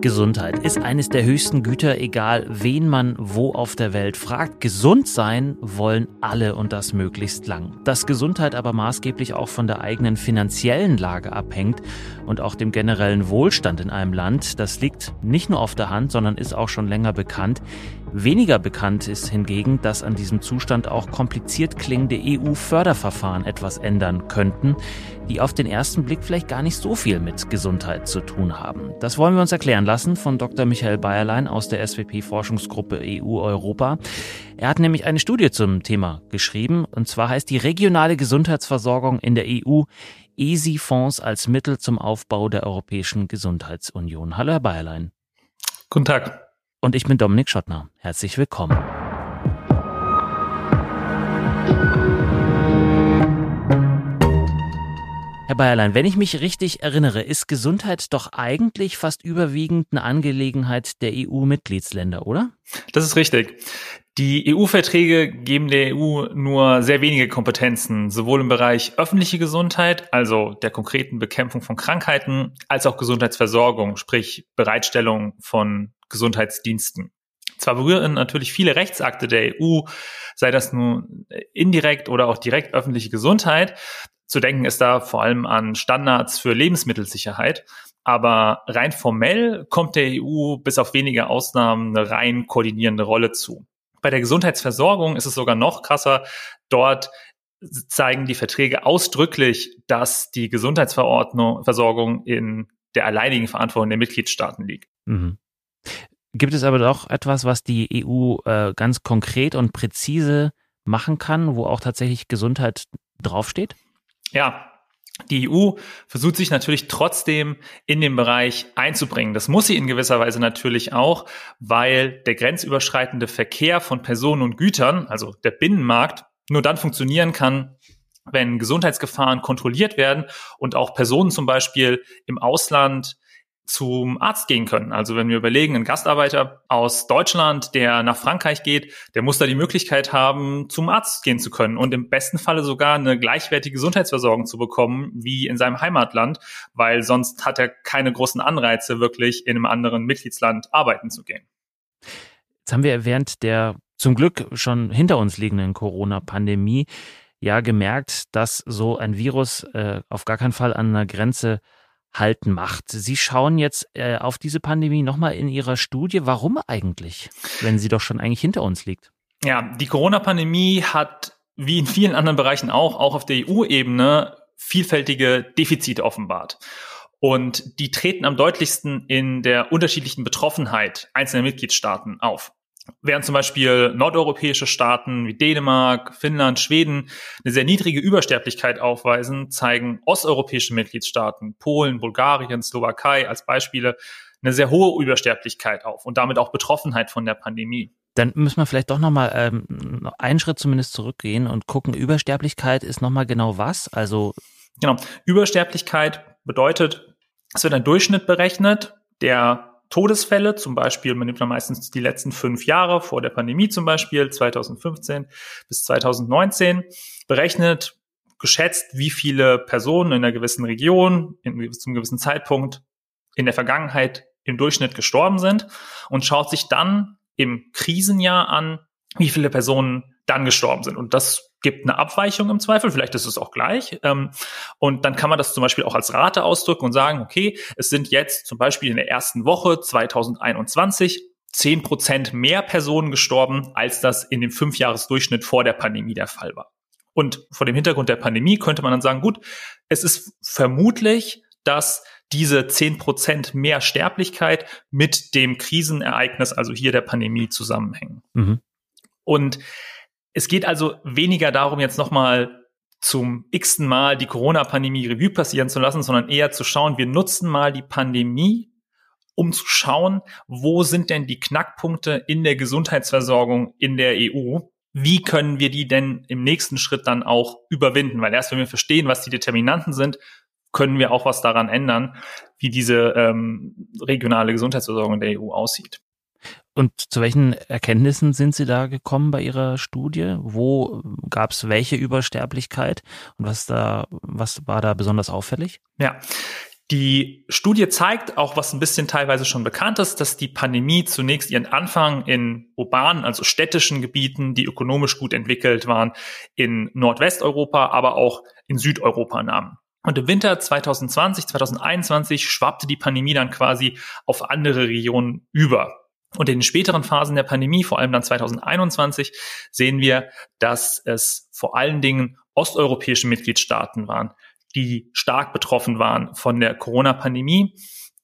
Gesundheit ist eines der höchsten Güter, egal wen man wo auf der Welt fragt. Gesund sein wollen alle und das möglichst lang. Dass Gesundheit aber maßgeblich auch von der eigenen finanziellen Lage abhängt und auch dem generellen Wohlstand in einem Land, das liegt nicht nur auf der Hand, sondern ist auch schon länger bekannt. Weniger bekannt ist hingegen, dass an diesem Zustand auch kompliziert klingende EU-Förderverfahren etwas ändern könnten, die auf den ersten Blick vielleicht gar nicht so viel mit Gesundheit zu tun haben. Das wollen wir uns erklären lassen von Dr. Michael Bayerlein aus der SWP-Forschungsgruppe EU-Europa. Er hat nämlich eine Studie zum Thema geschrieben, und zwar heißt die regionale Gesundheitsversorgung in der EU ESI-Fonds als Mittel zum Aufbau der Europäischen Gesundheitsunion. Hallo, Herr Bayerlein. Guten Tag. Und ich bin Dominik Schottner. Herzlich willkommen. Herr Bayerlein, wenn ich mich richtig erinnere, ist Gesundheit doch eigentlich fast überwiegend eine Angelegenheit der EU-Mitgliedsländer, oder? Das ist richtig. Die EU-Verträge geben der EU nur sehr wenige Kompetenzen, sowohl im Bereich öffentliche Gesundheit, also der konkreten Bekämpfung von Krankheiten, als auch Gesundheitsversorgung, sprich Bereitstellung von Gesundheitsdiensten. Zwar berühren natürlich viele Rechtsakte der EU, sei das nun indirekt oder auch direkt öffentliche Gesundheit. Zu denken ist da vor allem an Standards für Lebensmittelsicherheit. Aber rein formell kommt der EU bis auf wenige Ausnahmen eine rein koordinierende Rolle zu. Bei der Gesundheitsversorgung ist es sogar noch krasser. Dort zeigen die Verträge ausdrücklich, dass die Gesundheitsversorgung in der alleinigen Verantwortung der Mitgliedstaaten liegt. Mhm. Gibt es aber doch etwas, was die EU äh, ganz konkret und präzise machen kann, wo auch tatsächlich Gesundheit draufsteht? Ja, die EU versucht sich natürlich trotzdem in den Bereich einzubringen. Das muss sie in gewisser Weise natürlich auch, weil der grenzüberschreitende Verkehr von Personen und Gütern, also der Binnenmarkt, nur dann funktionieren kann, wenn Gesundheitsgefahren kontrolliert werden und auch Personen zum Beispiel im Ausland zum Arzt gehen können. Also wenn wir überlegen, ein Gastarbeiter aus Deutschland, der nach Frankreich geht, der muss da die Möglichkeit haben, zum Arzt gehen zu können und im besten Falle sogar eine gleichwertige Gesundheitsversorgung zu bekommen wie in seinem Heimatland, weil sonst hat er keine großen Anreize, wirklich in einem anderen Mitgliedsland arbeiten zu gehen. Jetzt haben wir während der zum Glück schon hinter uns liegenden Corona-Pandemie ja gemerkt, dass so ein Virus äh, auf gar keinen Fall an einer Grenze halten macht. Sie schauen jetzt äh, auf diese Pandemie nochmal in Ihrer Studie. Warum eigentlich, wenn sie doch schon eigentlich hinter uns liegt? Ja, die Corona-Pandemie hat wie in vielen anderen Bereichen auch, auch auf der EU-Ebene, vielfältige Defizite offenbart. Und die treten am deutlichsten in der unterschiedlichen Betroffenheit einzelner Mitgliedstaaten auf. Während zum Beispiel nordeuropäische Staaten wie Dänemark, Finnland, Schweden eine sehr niedrige Übersterblichkeit aufweisen, zeigen osteuropäische Mitgliedstaaten, Polen, Bulgarien, Slowakei als Beispiele, eine sehr hohe Übersterblichkeit auf und damit auch Betroffenheit von der Pandemie. Dann müssen wir vielleicht doch nochmal ähm, einen Schritt zumindest zurückgehen und gucken, Übersterblichkeit ist nochmal genau was? Also Genau, Übersterblichkeit bedeutet, es wird ein Durchschnitt berechnet, der Todesfälle, zum Beispiel, man nimmt dann meistens die letzten fünf Jahre vor der Pandemie zum Beispiel, 2015 bis 2019, berechnet, geschätzt, wie viele Personen in einer gewissen Region in, zum gewissen Zeitpunkt in der Vergangenheit im Durchschnitt gestorben sind und schaut sich dann im Krisenjahr an, wie viele Personen dann gestorben sind. Und das gibt eine Abweichung im Zweifel, vielleicht ist es auch gleich. Ähm, und dann kann man das zum Beispiel auch als Rate ausdrücken und sagen, okay, es sind jetzt zum Beispiel in der ersten Woche 2021 zehn Prozent mehr Personen gestorben, als das in dem Fünfjahresdurchschnitt vor der Pandemie der Fall war. Und vor dem Hintergrund der Pandemie könnte man dann sagen, gut, es ist vermutlich, dass diese zehn Prozent mehr Sterblichkeit mit dem Krisenereignis, also hier der Pandemie, zusammenhängen. Mhm. Und es geht also weniger darum, jetzt nochmal zum x-ten Mal die Corona-Pandemie Revue passieren zu lassen, sondern eher zu schauen, wir nutzen mal die Pandemie, um zu schauen, wo sind denn die Knackpunkte in der Gesundheitsversorgung in der EU? Wie können wir die denn im nächsten Schritt dann auch überwinden? Weil erst wenn wir verstehen, was die Determinanten sind, können wir auch was daran ändern, wie diese ähm, regionale Gesundheitsversorgung in der EU aussieht. Und zu welchen Erkenntnissen sind Sie da gekommen bei Ihrer Studie? Wo gab es welche Übersterblichkeit und was da, was war da besonders auffällig? Ja. Die Studie zeigt auch, was ein bisschen teilweise schon bekannt ist, dass die Pandemie zunächst ihren Anfang in urbanen, also städtischen Gebieten, die ökonomisch gut entwickelt waren, in Nordwesteuropa, aber auch in Südeuropa nahm. Und im Winter 2020, 2021 schwappte die Pandemie dann quasi auf andere Regionen über. Und in den späteren Phasen der Pandemie, vor allem dann 2021, sehen wir, dass es vor allen Dingen osteuropäische Mitgliedstaaten waren, die stark betroffen waren von der Corona-Pandemie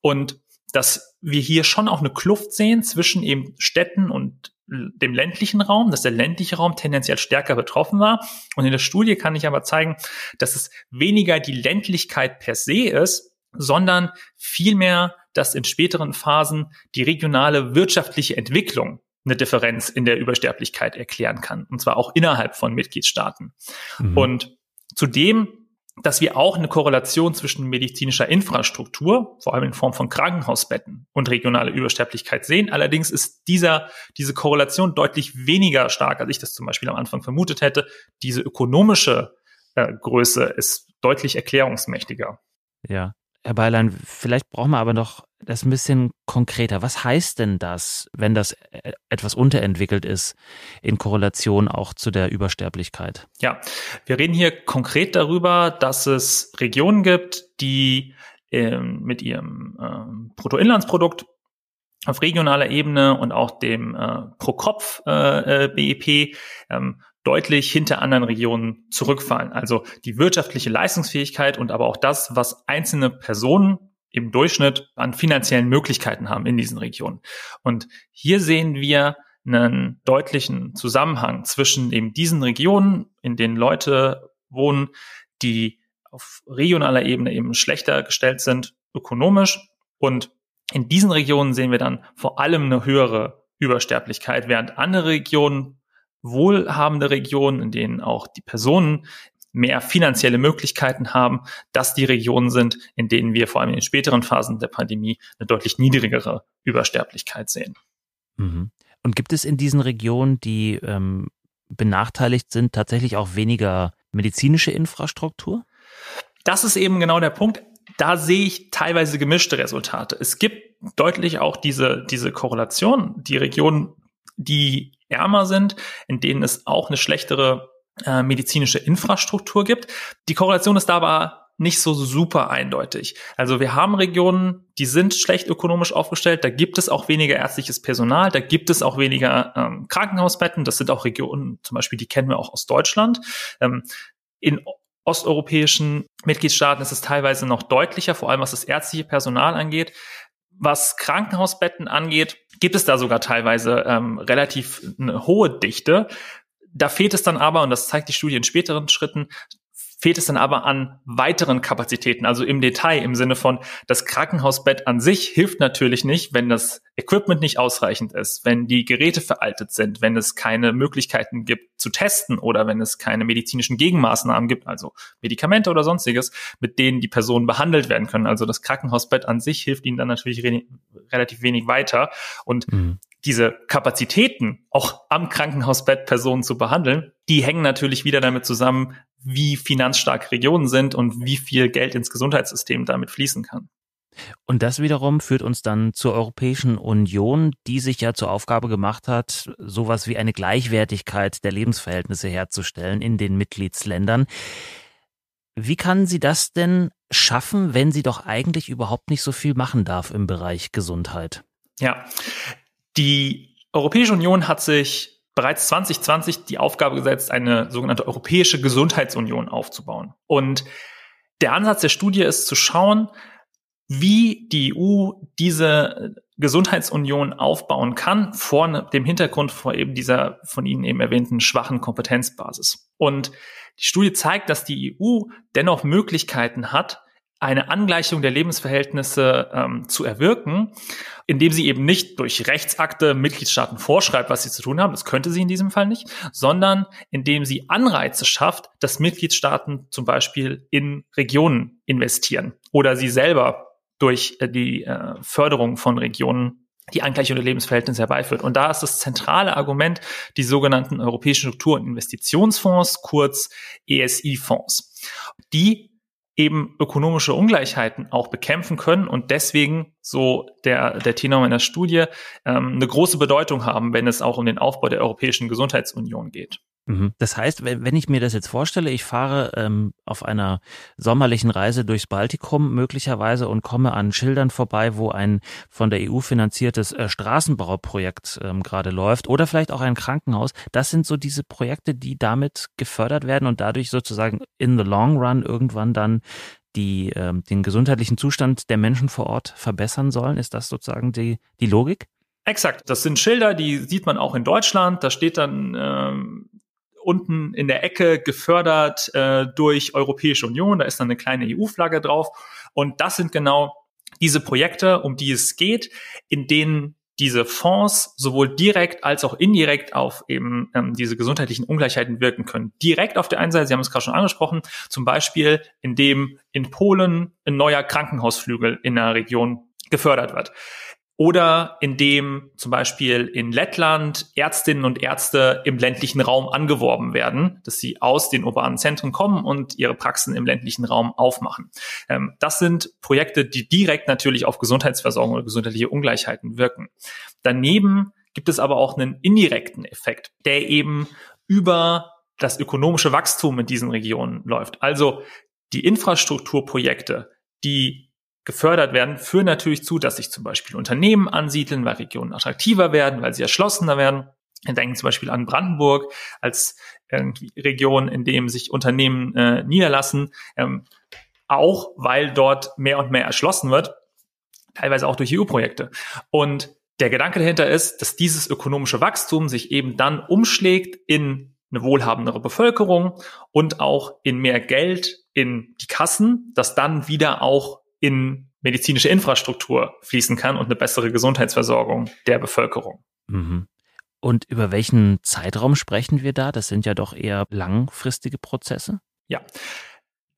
und dass wir hier schon auch eine Kluft sehen zwischen eben Städten und dem ländlichen Raum, dass der ländliche Raum tendenziell stärker betroffen war. Und in der Studie kann ich aber zeigen, dass es weniger die Ländlichkeit per se ist, sondern vielmehr, dass in späteren Phasen die regionale wirtschaftliche Entwicklung eine Differenz in der Übersterblichkeit erklären kann. Und zwar auch innerhalb von Mitgliedstaaten. Mhm. Und zudem dass wir auch eine Korrelation zwischen medizinischer Infrastruktur, vor allem in Form von Krankenhausbetten und regionale Übersterblichkeit sehen. Allerdings ist dieser, diese Korrelation deutlich weniger stark, als ich das zum Beispiel am Anfang vermutet hätte. Diese ökonomische äh, Größe ist deutlich erklärungsmächtiger. Ja, Herr Beilein, vielleicht brauchen wir aber noch das ein bisschen konkreter. Was heißt denn das, wenn das äh, etwas unterentwickelt ist in Korrelation auch zu der Übersterblichkeit? Ja, wir reden hier konkret darüber, dass es Regionen gibt, die ähm, mit ihrem ähm, Bruttoinlandsprodukt auf regionaler Ebene und auch dem äh, Pro-Kopf-BIP äh, äh ähm, deutlich hinter anderen Regionen zurückfallen. Also die wirtschaftliche Leistungsfähigkeit und aber auch das, was einzelne Personen im Durchschnitt an finanziellen Möglichkeiten haben in diesen Regionen. Und hier sehen wir einen deutlichen Zusammenhang zwischen eben diesen Regionen, in denen Leute wohnen, die auf regionaler Ebene eben schlechter gestellt sind, ökonomisch. Und in diesen Regionen sehen wir dann vor allem eine höhere Übersterblichkeit, während andere Regionen wohlhabende Regionen, in denen auch die Personen mehr finanzielle Möglichkeiten haben, dass die Regionen sind, in denen wir vor allem in den späteren Phasen der Pandemie eine deutlich niedrigere Übersterblichkeit sehen. Mhm. Und gibt es in diesen Regionen, die ähm, benachteiligt sind, tatsächlich auch weniger medizinische Infrastruktur? Das ist eben genau der Punkt. Da sehe ich teilweise gemischte Resultate. Es gibt deutlich auch diese, diese Korrelation. Die Regionen, die ärmer sind, in denen es auch eine schlechtere äh, medizinische Infrastruktur gibt. Die Korrelation ist da aber nicht so super eindeutig. Also wir haben Regionen, die sind schlecht ökonomisch aufgestellt, da gibt es auch weniger ärztliches Personal, da gibt es auch weniger ähm, Krankenhausbetten, das sind auch Regionen, zum Beispiel, die kennen wir auch aus Deutschland. Ähm, in osteuropäischen Mitgliedstaaten ist es teilweise noch deutlicher, vor allem was das ärztliche Personal angeht. Was Krankenhausbetten angeht, gibt es da sogar teilweise ähm, relativ eine hohe Dichte. Da fehlt es dann aber, und das zeigt die Studie in späteren Schritten, fehlt es dann aber an weiteren Kapazitäten, also im Detail im Sinne von, das Krankenhausbett an sich hilft natürlich nicht, wenn das Equipment nicht ausreichend ist, wenn die Geräte veraltet sind, wenn es keine Möglichkeiten gibt zu testen oder wenn es keine medizinischen Gegenmaßnahmen gibt, also Medikamente oder sonstiges, mit denen die Personen behandelt werden können. Also das Krankenhausbett an sich hilft ihnen dann natürlich re relativ wenig weiter. Und mhm diese Kapazitäten, auch am Krankenhausbett Personen zu behandeln, die hängen natürlich wieder damit zusammen, wie finanzstark Regionen sind und wie viel Geld ins Gesundheitssystem damit fließen kann. Und das wiederum führt uns dann zur Europäischen Union, die sich ja zur Aufgabe gemacht hat, sowas wie eine Gleichwertigkeit der Lebensverhältnisse herzustellen in den Mitgliedsländern. Wie kann sie das denn schaffen, wenn sie doch eigentlich überhaupt nicht so viel machen darf im Bereich Gesundheit? Ja, die Europäische Union hat sich bereits 2020 die Aufgabe gesetzt, eine sogenannte Europäische Gesundheitsunion aufzubauen. Und der Ansatz der Studie ist zu schauen, wie die EU diese Gesundheitsunion aufbauen kann, vor dem Hintergrund vor eben dieser von Ihnen eben erwähnten schwachen Kompetenzbasis. Und die Studie zeigt, dass die EU dennoch Möglichkeiten hat, eine Angleichung der Lebensverhältnisse ähm, zu erwirken, indem sie eben nicht durch Rechtsakte Mitgliedstaaten vorschreibt, was sie zu tun haben, das könnte sie in diesem Fall nicht, sondern indem sie Anreize schafft, dass Mitgliedstaaten zum Beispiel in Regionen investieren oder sie selber durch äh, die äh, Förderung von Regionen die Angleichung der Lebensverhältnisse herbeiführt. Und da ist das zentrale Argument die sogenannten Europäischen Struktur- und Investitionsfonds, kurz ESI-Fonds. Die eben ökonomische Ungleichheiten auch bekämpfen können und deswegen, so der, der Tenor meiner Studie, ähm, eine große Bedeutung haben, wenn es auch um den Aufbau der Europäischen Gesundheitsunion geht. Mhm. Das heißt, wenn ich mir das jetzt vorstelle, ich fahre ähm, auf einer sommerlichen Reise durchs Baltikum möglicherweise und komme an Schildern vorbei, wo ein von der EU finanziertes äh, Straßenbauprojekt ähm, gerade läuft oder vielleicht auch ein Krankenhaus. Das sind so diese Projekte, die damit gefördert werden und dadurch sozusagen in the long run irgendwann dann die, ähm, den gesundheitlichen Zustand der Menschen vor Ort verbessern sollen. Ist das sozusagen die, die Logik? Exakt. Das sind Schilder, die sieht man auch in Deutschland. Da steht dann ähm, unten in der Ecke gefördert äh, durch Europäische Union. Da ist dann eine kleine EU-Flagge drauf. Und das sind genau diese Projekte, um die es geht, in denen diese Fonds sowohl direkt als auch indirekt auf eben ähm, diese gesundheitlichen Ungleichheiten wirken können. Direkt auf der einen Seite, Sie haben es gerade schon angesprochen, zum Beispiel, indem in Polen ein neuer Krankenhausflügel in einer Region gefördert wird oder indem zum Beispiel in Lettland Ärztinnen und Ärzte im ländlichen Raum angeworben werden, dass sie aus den urbanen Zentren kommen und ihre Praxen im ländlichen Raum aufmachen. Ähm, das sind Projekte, die direkt natürlich auf Gesundheitsversorgung oder gesundheitliche Ungleichheiten wirken. Daneben gibt es aber auch einen indirekten Effekt, der eben über das ökonomische Wachstum in diesen Regionen läuft. Also die Infrastrukturprojekte, die gefördert werden, führen natürlich zu, dass sich zum Beispiel Unternehmen ansiedeln, weil Regionen attraktiver werden, weil sie erschlossener werden. Wir denken zum Beispiel an Brandenburg als irgendwie Region, in dem sich Unternehmen äh, niederlassen, ähm, auch weil dort mehr und mehr erschlossen wird, teilweise auch durch EU-Projekte. Und der Gedanke dahinter ist, dass dieses ökonomische Wachstum sich eben dann umschlägt in eine wohlhabendere Bevölkerung und auch in mehr Geld in die Kassen, das dann wieder auch in medizinische Infrastruktur fließen kann und eine bessere Gesundheitsversorgung der Bevölkerung. Mhm. Und über welchen Zeitraum sprechen wir da? Das sind ja doch eher langfristige Prozesse. Ja.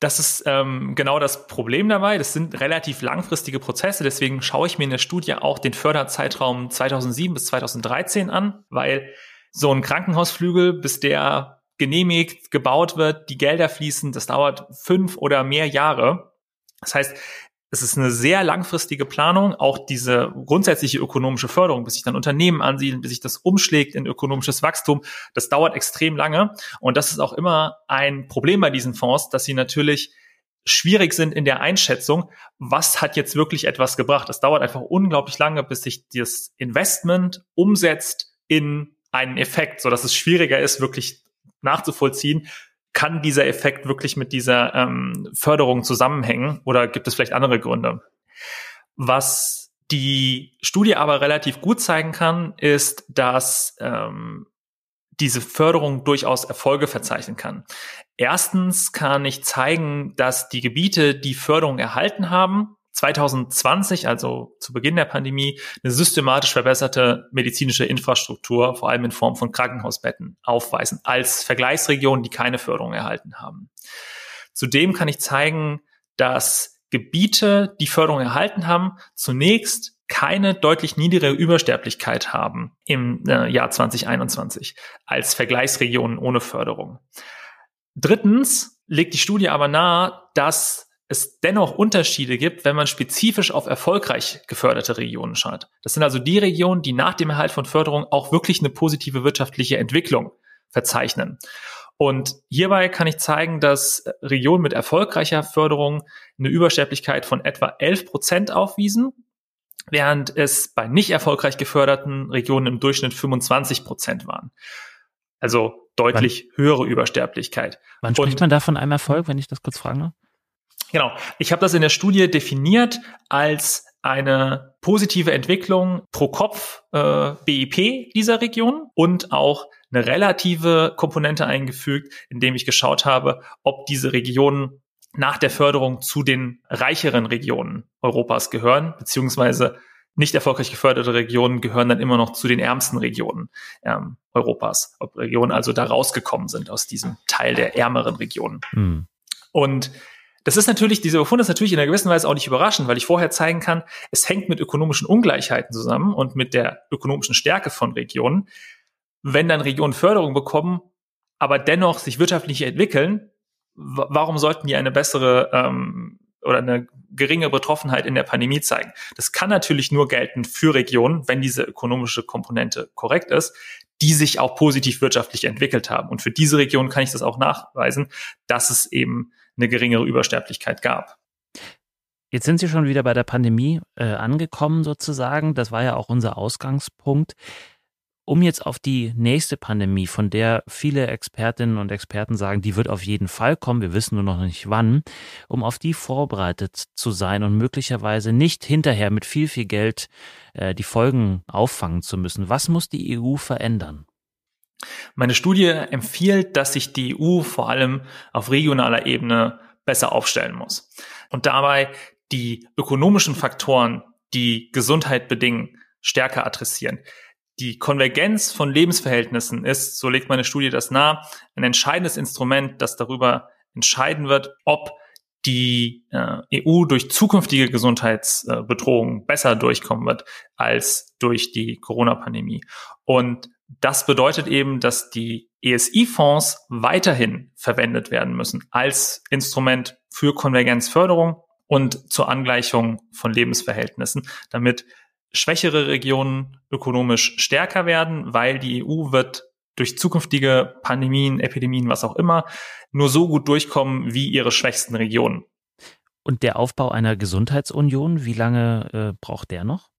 Das ist ähm, genau das Problem dabei. Das sind relativ langfristige Prozesse. Deswegen schaue ich mir in der Studie auch den Förderzeitraum 2007 bis 2013 an, weil so ein Krankenhausflügel, bis der genehmigt, gebaut wird, die Gelder fließen, das dauert fünf oder mehr Jahre. Das heißt, es ist eine sehr langfristige Planung, auch diese grundsätzliche ökonomische Förderung, bis sich dann Unternehmen ansiedeln, bis sich das umschlägt in ökonomisches Wachstum. Das dauert extrem lange. Und das ist auch immer ein Problem bei diesen Fonds, dass sie natürlich schwierig sind in der Einschätzung, was hat jetzt wirklich etwas gebracht. Es dauert einfach unglaublich lange, bis sich das Investment umsetzt in einen Effekt, so dass es schwieriger ist, wirklich nachzuvollziehen, kann dieser Effekt wirklich mit dieser ähm, Förderung zusammenhängen oder gibt es vielleicht andere Gründe? Was die Studie aber relativ gut zeigen kann, ist, dass ähm, diese Förderung durchaus Erfolge verzeichnen kann. Erstens kann ich zeigen, dass die Gebiete, die Förderung erhalten haben, 2020, also zu Beginn der Pandemie, eine systematisch verbesserte medizinische Infrastruktur, vor allem in Form von Krankenhausbetten, aufweisen, als Vergleichsregionen, die keine Förderung erhalten haben. Zudem kann ich zeigen, dass Gebiete, die Förderung erhalten haben, zunächst keine deutlich niedrigere Übersterblichkeit haben im äh, Jahr 2021 als Vergleichsregionen ohne Förderung. Drittens legt die Studie aber nahe, dass es dennoch Unterschiede gibt, wenn man spezifisch auf erfolgreich geförderte Regionen schaut. Das sind also die Regionen, die nach dem Erhalt von Förderung auch wirklich eine positive wirtschaftliche Entwicklung verzeichnen. Und hierbei kann ich zeigen, dass Regionen mit erfolgreicher Förderung eine Übersterblichkeit von etwa 11 Prozent aufwiesen, während es bei nicht erfolgreich geförderten Regionen im Durchschnitt 25 Prozent waren. Also deutlich wann, höhere Übersterblichkeit. Wann spricht Und, man da von einem Erfolg, wenn ich das kurz fragen darf? Genau. Ich habe das in der Studie definiert als eine positive Entwicklung pro Kopf äh, BIP dieser Region und auch eine relative Komponente eingefügt, indem ich geschaut habe, ob diese Regionen nach der Förderung zu den reicheren Regionen Europas gehören, beziehungsweise nicht erfolgreich geförderte Regionen gehören dann immer noch zu den ärmsten Regionen ähm, Europas, ob Regionen also da rausgekommen sind aus diesem Teil der ärmeren Regionen. Hm. Und das ist natürlich, dieser Befund ist natürlich in einer gewissen Weise auch nicht überraschend, weil ich vorher zeigen kann, es hängt mit ökonomischen Ungleichheiten zusammen und mit der ökonomischen Stärke von Regionen. Wenn dann Regionen Förderung bekommen, aber dennoch sich wirtschaftlich entwickeln, warum sollten die eine bessere ähm, oder eine geringe Betroffenheit in der Pandemie zeigen. Das kann natürlich nur gelten für Regionen, wenn diese ökonomische Komponente korrekt ist, die sich auch positiv wirtschaftlich entwickelt haben. Und für diese Region kann ich das auch nachweisen, dass es eben eine geringere Übersterblichkeit gab. Jetzt sind Sie schon wieder bei der Pandemie äh, angekommen sozusagen. Das war ja auch unser Ausgangspunkt. Um jetzt auf die nächste Pandemie, von der viele Expertinnen und Experten sagen, die wird auf jeden Fall kommen, wir wissen nur noch nicht wann, um auf die vorbereitet zu sein und möglicherweise nicht hinterher mit viel, viel Geld äh, die Folgen auffangen zu müssen. Was muss die EU verändern? Meine Studie empfiehlt, dass sich die EU vor allem auf regionaler Ebene besser aufstellen muss und dabei die ökonomischen Faktoren, die Gesundheit bedingen, stärker adressieren. Die Konvergenz von Lebensverhältnissen ist, so legt meine Studie das nahe, ein entscheidendes Instrument, das darüber entscheiden wird, ob die äh, EU durch zukünftige Gesundheitsbedrohungen besser durchkommen wird als durch die Corona-Pandemie. Und das bedeutet eben, dass die ESI-Fonds weiterhin verwendet werden müssen als Instrument für Konvergenzförderung und zur Angleichung von Lebensverhältnissen, damit schwächere Regionen ökonomisch stärker werden, weil die EU wird durch zukünftige Pandemien, Epidemien, was auch immer, nur so gut durchkommen wie ihre schwächsten Regionen. Und der Aufbau einer Gesundheitsunion, wie lange äh, braucht der noch?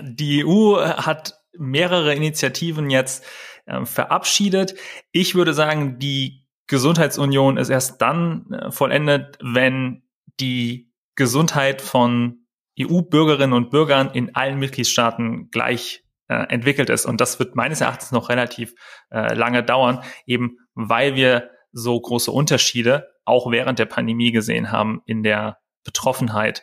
Die EU hat mehrere Initiativen jetzt äh, verabschiedet. Ich würde sagen, die Gesundheitsunion ist erst dann äh, vollendet, wenn die Gesundheit von EU-Bürgerinnen und Bürgern in allen Mitgliedstaaten gleich äh, entwickelt ist. Und das wird meines Erachtens noch relativ äh, lange dauern, eben weil wir so große Unterschiede auch während der Pandemie gesehen haben in der Betroffenheit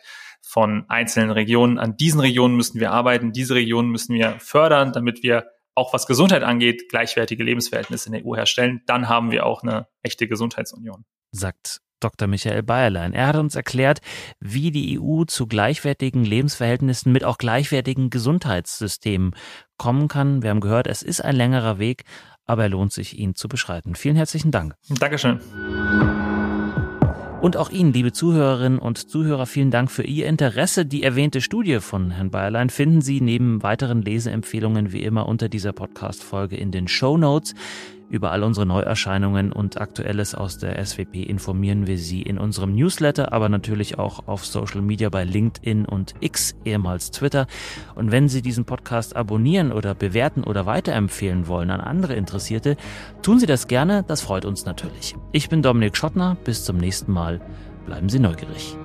von einzelnen Regionen. An diesen Regionen müssen wir arbeiten, diese Regionen müssen wir fördern, damit wir auch was Gesundheit angeht, gleichwertige Lebensverhältnisse in der EU herstellen. Dann haben wir auch eine echte Gesundheitsunion. Sagt Dr. Michael Bayerlein. Er hat uns erklärt, wie die EU zu gleichwertigen Lebensverhältnissen mit auch gleichwertigen Gesundheitssystemen kommen kann. Wir haben gehört, es ist ein längerer Weg, aber er lohnt sich, ihn zu beschreiten. Vielen herzlichen Dank. Dankeschön. Und auch Ihnen, liebe Zuhörerinnen und Zuhörer, vielen Dank für Ihr Interesse. Die erwähnte Studie von Herrn Bayerlein finden Sie neben weiteren Leseempfehlungen wie immer unter dieser Podcast-Folge in den Show Notes. Über all unsere Neuerscheinungen und Aktuelles aus der SWP informieren wir Sie in unserem Newsletter, aber natürlich auch auf Social Media bei LinkedIn und X, ehemals Twitter. Und wenn Sie diesen Podcast abonnieren oder bewerten oder weiterempfehlen wollen an andere Interessierte, tun Sie das gerne, das freut uns natürlich. Ich bin Dominik Schottner, bis zum nächsten Mal. Bleiben Sie neugierig.